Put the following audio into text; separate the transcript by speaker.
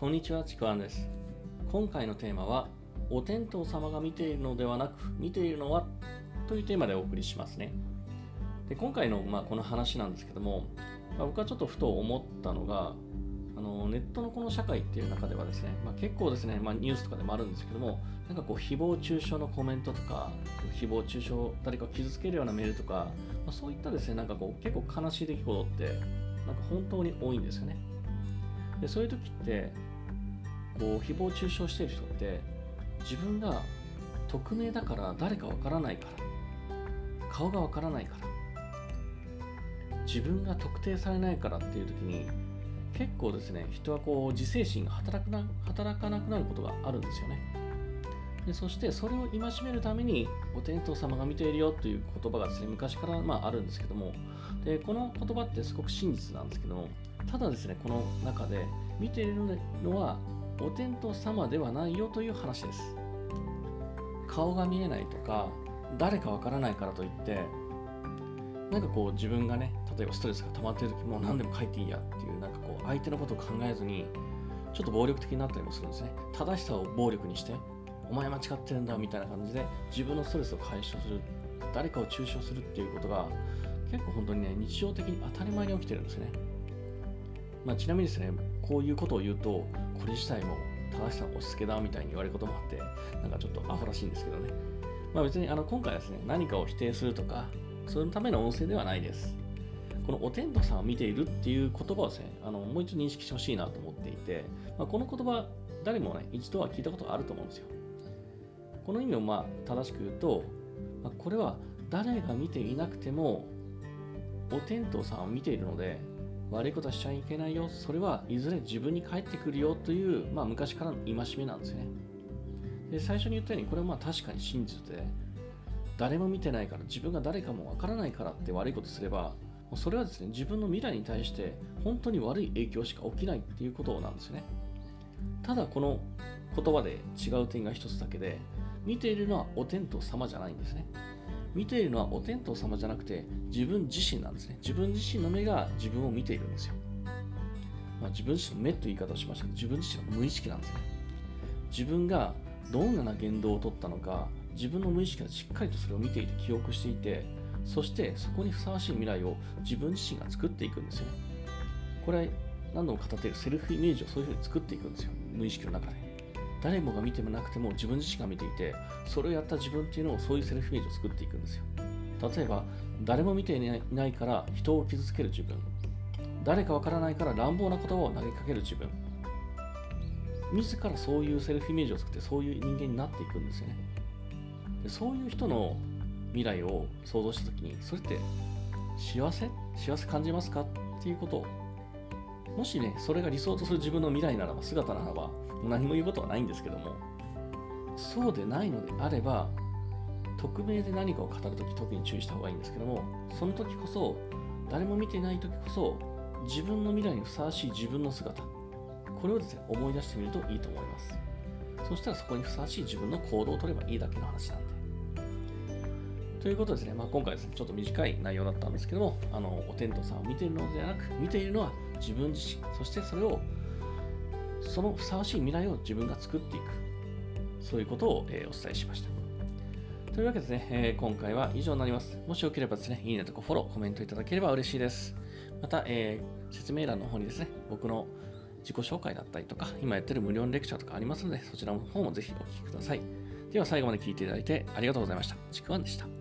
Speaker 1: こんにちは、ちくわんです。今回のテーマは、お天道様が見ているのではなく、見ているのはというテーマでお送りしますね。で今回の、まあ、この話なんですけども、まあ、僕はちょっとふと思ったのが、あのネットのこの社会っていう中ではですね、まあ、結構ですね、まあ、ニュースとかでもあるんですけども、なんかこう誹謗中傷のコメントとか、誹謗中傷、誰かを傷つけるようなメールとか、ま、そういったですね、なんかこう結構悲しい出来事って、なんか本当に多いんですよね。でそういう時って、こう誹謗中傷してる人って自分が匿名だから誰かわからないから顔がわからないから自分が特定されないからっていう時に結構ですね人はこう自制心が働くな働かなくなることがあるんですよね。でそしてそれを戒めるためにお天道様が見ているよという言葉がですね昔からまああるんですけどもでこの言葉ってすごく真実なんですけどもただですねこの中で見ているのはお天道様ではないよという話です。顔が見えないとか、誰かわからないからといって、なんかこう自分がね、例えばストレスが溜まってる時も何でも書いていいやっていう、なんかこう相手のことを考えずに、ちょっと暴力的になったりもするんですね。正しさを暴力にして、お前間違ってるんだみたいな感じで自分のストレスを解消する、誰かを中傷するっていうことが結構本当にね、日常的に当たり前に起きてるんですね。まあ、ちなみにですね、こういうことを言うと、これ自体も正しさの押し付けだみたいに言われることもあって、なんかちょっとアホらしいんですけどね。まあ別にあの今回はですね、何かを否定するとか、そのための音声ではないです。このお天道さんを見ているっていう言葉をですね、あのもう一度認識してほしいなと思っていて、まあ、この言葉、誰もね、一度は聞いたことがあると思うんですよ。この意味をまあ正しく言うと、まあ、これは誰が見ていなくても、お天道さんを見ているので、悪いことしちゃいけないよ。それはいずれ自分に返ってくるよという、まあ、昔からの戒めなんですね。で最初に言ったようにこれはまあ確かに真実で誰も見てないから自分が誰かもわからないからって悪いことすればそれはですね自分の未来に対して本当に悪い影響しか起きないっていうことなんですね。ただこの言葉で違う点が一つだけで見ているのはお天道様じゃないんですね。見ているのはお天道様じゃなくて自分自身なんですね。自分自身の目が自分を見ているんですよ。まあ、自分自身の目という言い方をしましたけど、自分自身の無意識なんですね。自分がどんな言動をとったのか、自分の無意識がしっかりとそれを見ていて記憶していて、そしてそこにふさわしい未来を自分自身が作っていくんですよね。これ、何度も語っているセルフイメージをそういうふうに作っていくんですよ。無意識の中で。誰もが見てもなくても自分自身が見ていてそれをやった自分っていうのをそういうセルフイメージを作っていくんですよ。例えば誰も見ていないから人を傷つける自分。誰かわからないから乱暴な言葉を投げかける自分。自らそういうセルフイメージを作ってそういう人間になっていくんですよね。でそういう人の未来を想像した時にそれって幸せ？幸せ感じますか？っていうことをもしねそれが理想とする自分の未来ならば姿ならば何も言うことはないんですけどもそうでないのであれば匿名で何かを語るとき特に注意した方がいいんですけどもその時こそ誰も見てない時こそ自分の未来にふさわしい自分の姿これをですね思い出してみるといいと思います。そしたらそこにふさわしい自分の行動を取ればいいだけの話なんで。ということですね、まあ、今回ですね、ちょっと短い内容だったんですけども、あのお天道さんを見ているのではなく、見ているのは自分自身、そしてそれをそのふさわしい未来を自分が作っていく。そういうことを、えー、お伝えしました。というわけですね、えー、今回は以上になります。もしよければですね、いいねとかフォロー、コメントいただければ嬉しいです。また、えー、説明欄の方にですね、僕の自己紹介だったりとか、今やってる無料のレクチャーとかありますので、そちらの方もぜひお聞きください。では最後まで聞いていただいてありがとうございました。ちくわんでした。